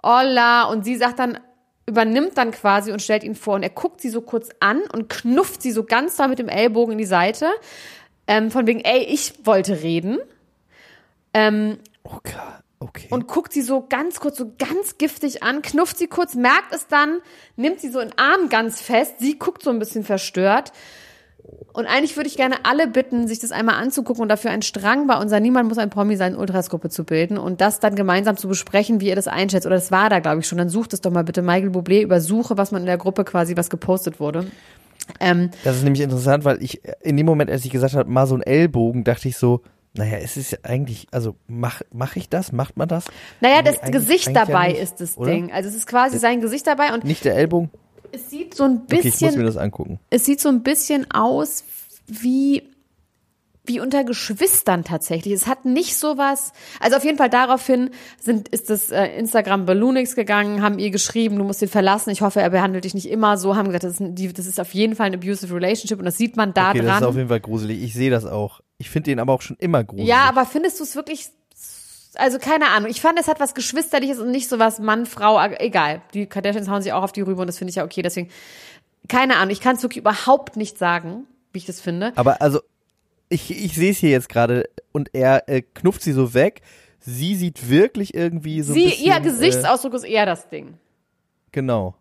hola, und sie sagt dann, übernimmt dann quasi und stellt ihn vor und er guckt sie so kurz an und knufft sie so ganz da mit dem Ellbogen in die Seite, ähm, von wegen, ey, ich wollte reden. Ähm, Okay. okay. und guckt sie so ganz kurz, so ganz giftig an, knufft sie kurz, merkt es dann, nimmt sie so in den Arm ganz fest, sie guckt so ein bisschen verstört. Und eigentlich würde ich gerne alle bitten, sich das einmal anzugucken und dafür einen Strang bei unserer Niemand muss ein Promi sein Ultrasgruppe zu bilden und das dann gemeinsam zu besprechen, wie ihr das einschätzt. Oder das war da, glaube ich, schon. Dann sucht es doch mal bitte Michael Bublé über Suche, was man in der Gruppe quasi, was gepostet wurde. Ähm, Das ist nämlich interessant, weil ich in dem Moment, als ich gesagt habe, mal so ein Ellbogen, dachte ich so, naja, es ist ja eigentlich, also mach, mach ich das? Macht man das? naja, Nee, das eigentlich- Gesicht eigentlich ja dabei nicht, ist das oder? Ding. Also es ist quasi sein Gesicht dabei und Nicht der Ellbogen? es sieht so ein Okay, ich muss bisschen mir das angucken. es sieht so ein bisschen aus wie wie unter Geschwistern tatsächlich. Es hat nicht sowas. Also auf jeden Fall daraufhin sind ist das äh, Instagram Balloonix gegangen, haben ihr geschrieben, du musst ihn verlassen. Ich hoffe, er behandelt dich nicht immer so. Haben gesagt, das ist, ein- die, das ist auf jeden Fall ein abusive relationship und das sieht man da Okay, das ist auf dran. jeden Fall gruselig. Ich sehe das auch. Ich finde den aber auch schon immer gruselig. Ja, aber findest du es wirklich? Also keine Ahnung. Ich fand, es hat was geschwisterliches und nicht so was Mann, Frau. Egal. Die Kardashians hauen sich auch auf die Rübe und das finde ich ja okay. Deswegen keine Ahnung. Ich kann es wirklich überhaupt nicht sagen, wie ich das finde. Aber also, ich, ich sehe es hier jetzt gerade und er äh, knufft sie so weg. Sie sieht wirklich irgendwie so Sie, ein bisschen, ihr Äh, Gesichtsausdruck ist eher das Ding. genau.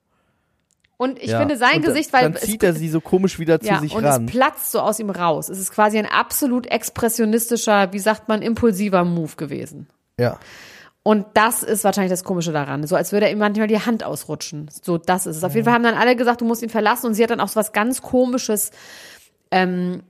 Und ich Ja. finde sein Und Gesicht, weil Dann es- zieht er sie so komisch wieder zu ja, sich und ran. es platzt so aus ihm raus. Es ist quasi ein absolut expressionistischer, wie sagt man, impulsiver Move gewesen. Ja. Und das ist wahrscheinlich das Komische daran. So als würde er ihm manchmal die Hand ausrutschen. So, das ist es. Auf jeden Fall haben dann alle gesagt, du musst ihn verlassen. Und sie hat dann auch so was ganz Komisches ähm,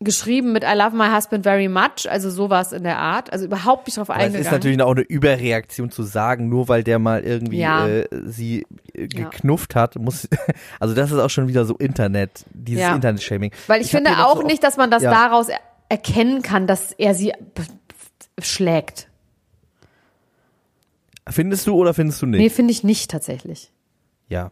geschrieben mit I love my husband very much. Also sowas in der Art. Also überhaupt nicht drauf Aber es eingegangen. ist natürlich auch eine Überreaktion zu sagen, nur weil der mal irgendwie Ja. äh, sie äh, geknufft hat, muss also das ist auch schon wieder so Internet, dieses Ja. Internet-Shaming. Weil ich, hab finde auch so nicht, dass man das Ja. daraus er erkennen kann, dass er sie schlägt. Findest du oder findest du nicht? Nee, finde ich nicht tatsächlich. Ja.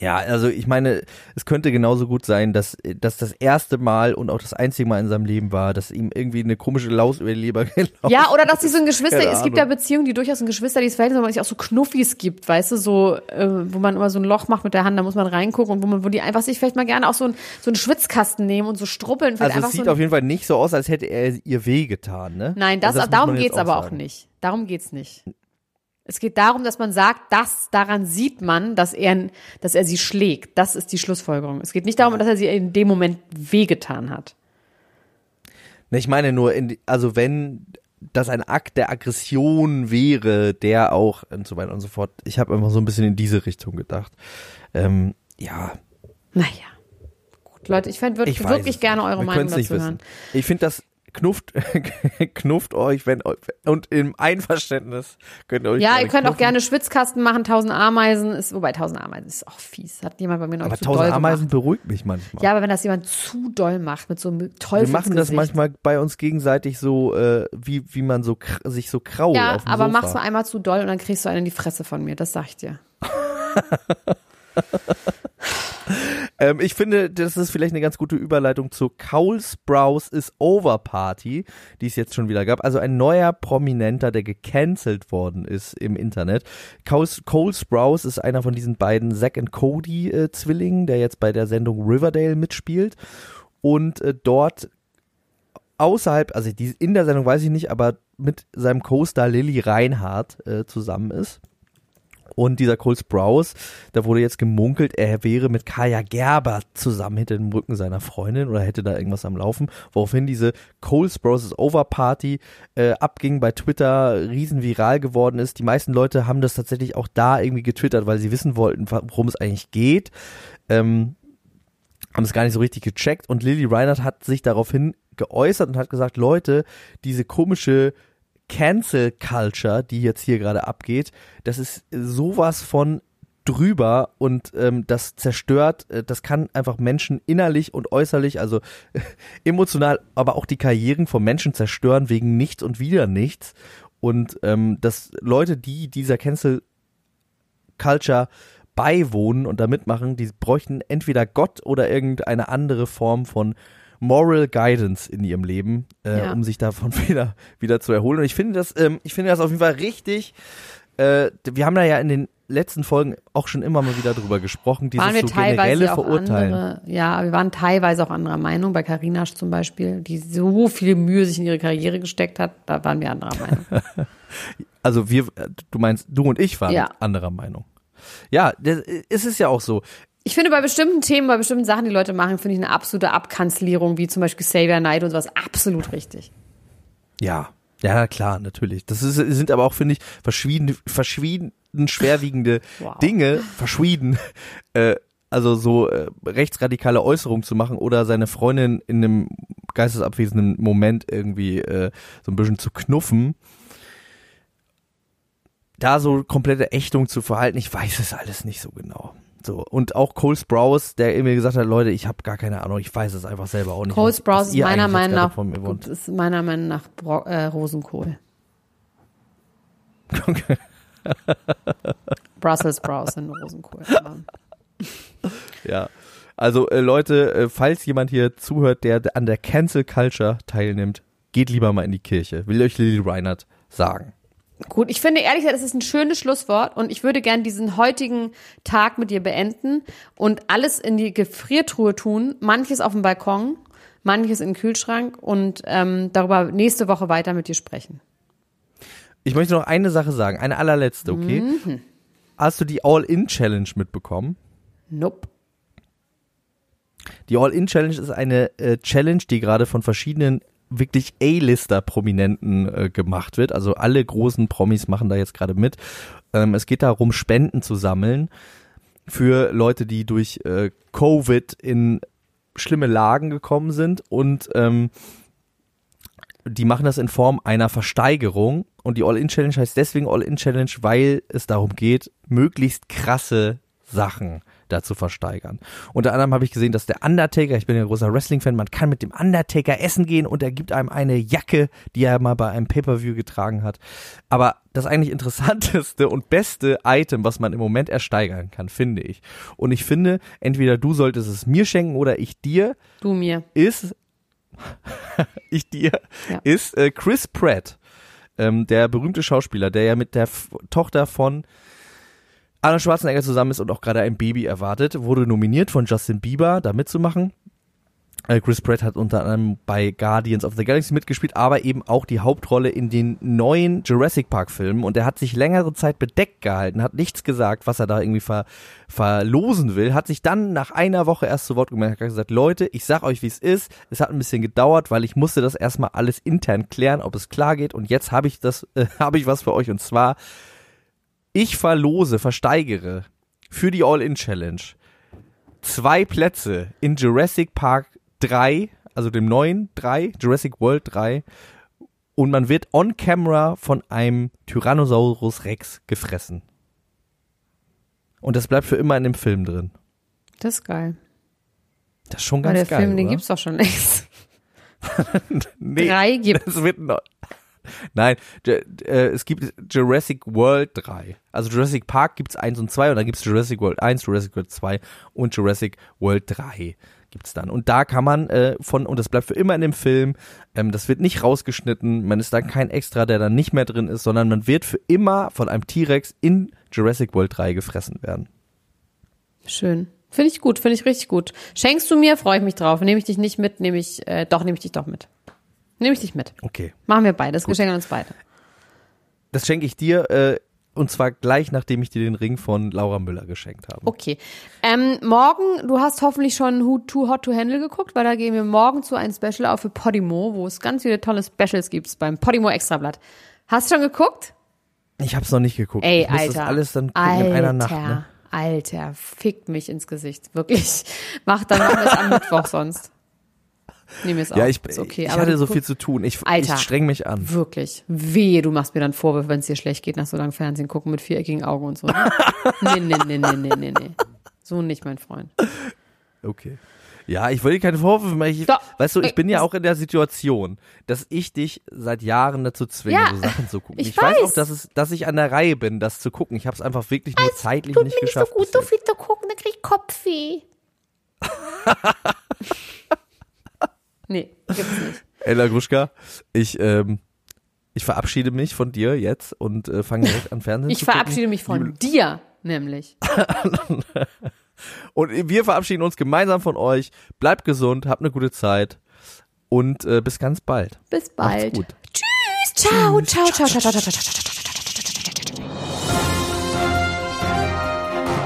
Ja, also ich meine, es könnte genauso gut sein, dass, dass das erste Mal und auch das einzige Mal in seinem Leben war, dass ihm irgendwie eine komische Laus über die Leber gelaufen Ja, oder dass sie so ein Geschwister, Keine es gibt ja. Beziehungen, die durchaus ein geschwisterliches Verhältnis haben, wo man sich auch so Knuffis gibt, weißt du, so, äh, wo man immer so ein Loch macht mit der Hand, da muss man reingucken und wo man, wo die einfach sich vielleicht mal gerne auch so, ein, so einen Schwitzkasten nehmen und so struppeln. Also es sieht so auf jeden Fall nicht so aus, als hätte er ihr wehgetan, ne? Nein, das, also muss darum jetzt geht's aber auch sagen. nicht. Darum geht's nicht. Es geht darum, dass man sagt, dass daran sieht man, dass er, dass er sie schlägt. Das ist die Schlussfolgerung. Es geht nicht darum, dass er sie in dem Moment wehgetan hat. Ne, Ich meine nur, in, also wenn das ein Akt der Aggression wäre, der auch und so weiter und so fort. Ich habe einfach so ein bisschen in diese Richtung gedacht. Ähm, ja, Naja. Gut, Leute, ich fände ich wirklich, gerne eure Wir Meinung dazu hören. Ich finde das knufft, knufft euch, wenn und im Einverständnis könnt ihr euch Ja, ihr könnt auch knuffen. gerne Schwitzkasten machen, tausend Ameisen ist, wobei tausend Ameisen ist auch fies. Hat jemand bei mir noch Aber zu tausend doll Ameisen gemacht. beruhigt mich manchmal. Ja, aber wenn das jemand zu doll macht, mit so einem Wir Teufelsgesicht. machen das manchmal bei uns gegenseitig so, äh, wie, wie man so sich so krault Ja, auf dem aber Sofa. mach's nur einmal zu doll und dann kriegst du einen in die Fresse von mir, das sag ich dir. Ähm, ich finde, das ist vielleicht eine ganz gute Überleitung zu Cole Sprouse is Over Party, die es jetzt schon wieder gab. Also ein neuer Prominenter, der gecancelt worden ist im Internet. Cole, Cole Sprouse ist einer von diesen beiden Zack und Cody äh, Zwillingen, der jetzt bei der Sendung Riverdale mitspielt und äh, dort außerhalb, also die, in der Sendung weiß ich nicht, aber mit seinem Co-Star Lilly Reinhardt äh, zusammen ist. Und dieser Cole Sprouse, da wurde jetzt gemunkelt, er wäre mit Kaya Gerber zusammen hinter dem Rücken seiner Freundin oder hätte da irgendwas am Laufen, woraufhin diese Cole Sprouse's Over Party äh, abging bei Twitter, riesen viral geworden ist. Die meisten Leute haben das tatsächlich auch da irgendwie getwittert, weil sie wissen wollten, worum es eigentlich geht. Ähm, haben es gar nicht so richtig gecheckt und Lily Reinhardt hat sich daraufhin geäußert und hat gesagt, Leute, diese komische Cancel Culture, die jetzt hier gerade abgeht, das ist sowas von drüber und ähm, das zerstört, äh, das kann einfach Menschen innerlich und äußerlich, also emotional, aber auch die Karrieren von Menschen zerstören wegen nichts und wieder nichts. Und ähm, dass Leute, die dieser Cancel Culture beiwohnen und da mitmachen, die bräuchten entweder Gott oder irgendeine andere Form von Moral Guidance in ihrem Leben, äh, Ja. um sich davon wieder, wieder zu erholen. Und ich finde das, ähm, ich finde das auf jeden Fall richtig. Äh, wir haben da ja in den letzten Folgen auch schon immer mal wieder drüber gesprochen, dieses waren wir so generelle Verurteilen. andere, ja, wir waren teilweise auch anderer Meinung, bei Carina zum Beispiel, die so viel Mühe sich in ihre Karriere gesteckt hat, da waren wir anderer Meinung. Also wir, äh, du meinst, du und ich waren Ja. anderer Meinung. Ja, das, es ist ja auch so. Ich finde bei bestimmten Themen, bei bestimmten Sachen, die Leute machen, finde ich eine absolute Abkanzlierung, wie zum Beispiel Xavier Knight und sowas, absolut richtig. Ja, ja, klar, natürlich. Das ist, sind aber auch, finde ich, verschiedene, verschieden schwerwiegende Wow. Dinge, verschwiegen, äh, also so äh, rechtsradikale Äußerungen zu machen oder seine Freundin in einem geistesabwesenden Moment irgendwie äh, so ein bisschen zu knuffen. Da so komplette Ächtung zu verhalten, ich weiß es alles nicht so genau. So, und auch Cole Sprouse, der mir gesagt hat, Leute, ich habe gar keine Ahnung, ich weiß es einfach selber auch nicht. Cole Sprouse ist meiner Meinung nach, ist meiner Meinung nach Bro äh, Rosenkohl. Brussels Sprouts in Rosenkohl. Ja. Also äh, Leute, äh, falls jemand hier zuhört, der an der Cancel Culture teilnimmt, geht lieber mal in die Kirche. Will euch Lily Reinhardt sagen. Gut, ich finde ehrlich gesagt, das ist ein schönes Schlusswort und ich würde gern diesen heutigen Tag mit dir beenden und alles in die Gefriertruhe tun, manches auf dem Balkon, manches in den Kühlschrank und ähm, darüber nächste Woche weiter mit dir sprechen. Ich möchte noch eine Sache sagen, eine allerletzte, okay? hast du die All-In-Challenge mitbekommen? Nope. Die All-In-Challenge ist eine äh, Challenge, die gerade von verschiedenen wirklich A-Lister-Prominenten äh, gemacht wird. Also alle großen Promis machen da jetzt gerade mit. Ähm, es geht darum, Spenden zu sammeln für Leute, die durch äh, Covid in schlimme Lagen gekommen sind und ähm, die machen das in Form einer Versteigerung und die All-In-Challenge heißt deswegen All-In-Challenge, weil es darum geht, möglichst krasse Sachen da zu versteigern. Unter anderem habe ich gesehen, dass der Undertaker, ich bin ja ein großer Wrestling-Fan, man kann mit dem Undertaker essen gehen und er gibt einem eine Jacke, die er mal bei einem Pay-Per-View getragen hat. Aber das eigentlich interessanteste und beste Item, was man im Moment ersteigern kann, finde ich. Und ich finde, entweder du solltest es mir schenken oder ich dir. Du mir. Ist, ich dir, Ja. ist äh, Chris Pratt, ähm, der berühmte Schauspieler, der ja mit der F Tochter von Arnold Schwarzenegger zusammen ist und auch gerade ein Baby erwartet, wurde nominiert von Justin Bieber, da mitzumachen. Äh, Chris Pratt hat unter anderem bei Guardians of the Galaxy mitgespielt, aber eben auch die Hauptrolle in den neuen Jurassic Park Filmen. Und er hat sich längere Zeit bedeckt gehalten, hat nichts gesagt, was er da irgendwie ver verlosen will, hat sich dann nach einer Woche erst zu Wort gemeldet, hat gesagt, Leute, ich sag euch, wie es ist, es hat ein bisschen gedauert, weil ich musste das erstmal alles intern klären, ob es klar geht. Und jetzt habe ich das, äh, habe ich was für euch. Und zwar ich verlose, versteigere für die All-In-Challenge zwei Plätze in Jurassic Park 3, also dem neuen 3, Jurassic World 3. Und man wird on camera von einem Tyrannosaurus Rex gefressen. Und das bleibt für immer in dem Film drin. Das ist geil. Das ist schon Aber ganz der geil. Film, den oder? gibt's doch schon längst. nee, Drei gibt's. Das wird noch. Nein, äh, es gibt Jurassic World 3. Also Jurassic Park gibt's 1 und 2 und dann gibt's Jurassic World 1, Jurassic World 2 und Jurassic World 3 gibt's dann. Und da kann man äh, von, und das bleibt für immer in dem Film, ähm, das wird nicht rausgeschnitten, man ist dann kein Extra, der dann nicht mehr drin ist, sondern man wird für immer von einem T-Rex in Jurassic World 3 gefressen werden. Schön. Finde ich gut, finde ich richtig gut. Schenkst du mir, freue ich mich drauf. Nehme ich dich nicht mit, nehme ich, äh, doch, nehme ich dich doch mit. Nehme ich dich mit. Okay. Machen wir beide. Das Geschenk an uns beide. Das schenke ich dir, äh, und zwar gleich nachdem ich dir den Ring von Laura Müller geschenkt habe. Okay. Ähm, morgen, du hast hoffentlich schon Who Too Hot to Handle geguckt, weil da gehen wir morgen zu einem Special auf für Podimo, wo es ganz viele tolle Specials gibt beim Podimo Extrablatt. Hast du schon geguckt? Ich hab's noch nicht geguckt. Ey, ich muss Alter. das alles dann gucken Alter, in einer Nacht. Ne? Alter, fickt mich ins Gesicht. Wirklich. Mach dann machen wir es am Mittwoch sonst. Nehmen wir es. Ja, ich, ist okay. ich aber hatte so viel zu tun. Ich, Alter. ich streng mich an. Wirklich. Wehe, du machst mir dann Vorwürfe, wenn es dir schlecht geht, nach so langem Fernsehen gucken mit viereckigen Augen und so. ne? nee, nee, nee, nee, nee, nee, nee. So nicht, mein Freund. Okay. Ja, ich wollte dir keine Vorwürfe machen. Ich, Doch. weißt du, ich bin ja auch in der Situation, dass ich dich seit Jahren dazu zwinge, Ja, so Sachen zu gucken. ich weiß weiß. auch, dass, es, dass ich an der Reihe bin, das zu gucken. Ich habe es einfach wirklich nur zeitlich Tut nicht mir nicht so geschafft. gut, so viel zu gucken, dann krieg ich Kopfweh. nee, gibt's nicht. Ella Gruschka, ich, ähm, ich verabschiede mich von dir jetzt und äh, fange direkt an Fernsehen Ich zu verabschiede mich von dir, nämlich. Und wir verabschieden uns gemeinsam von euch. Bleibt gesund, habt eine gute Zeit und äh, bis ganz bald. Bis bald. gut. Tschüss. Ciao, ciao, ciao, ciao, ciao, ciao, ciao, ciao, ciao.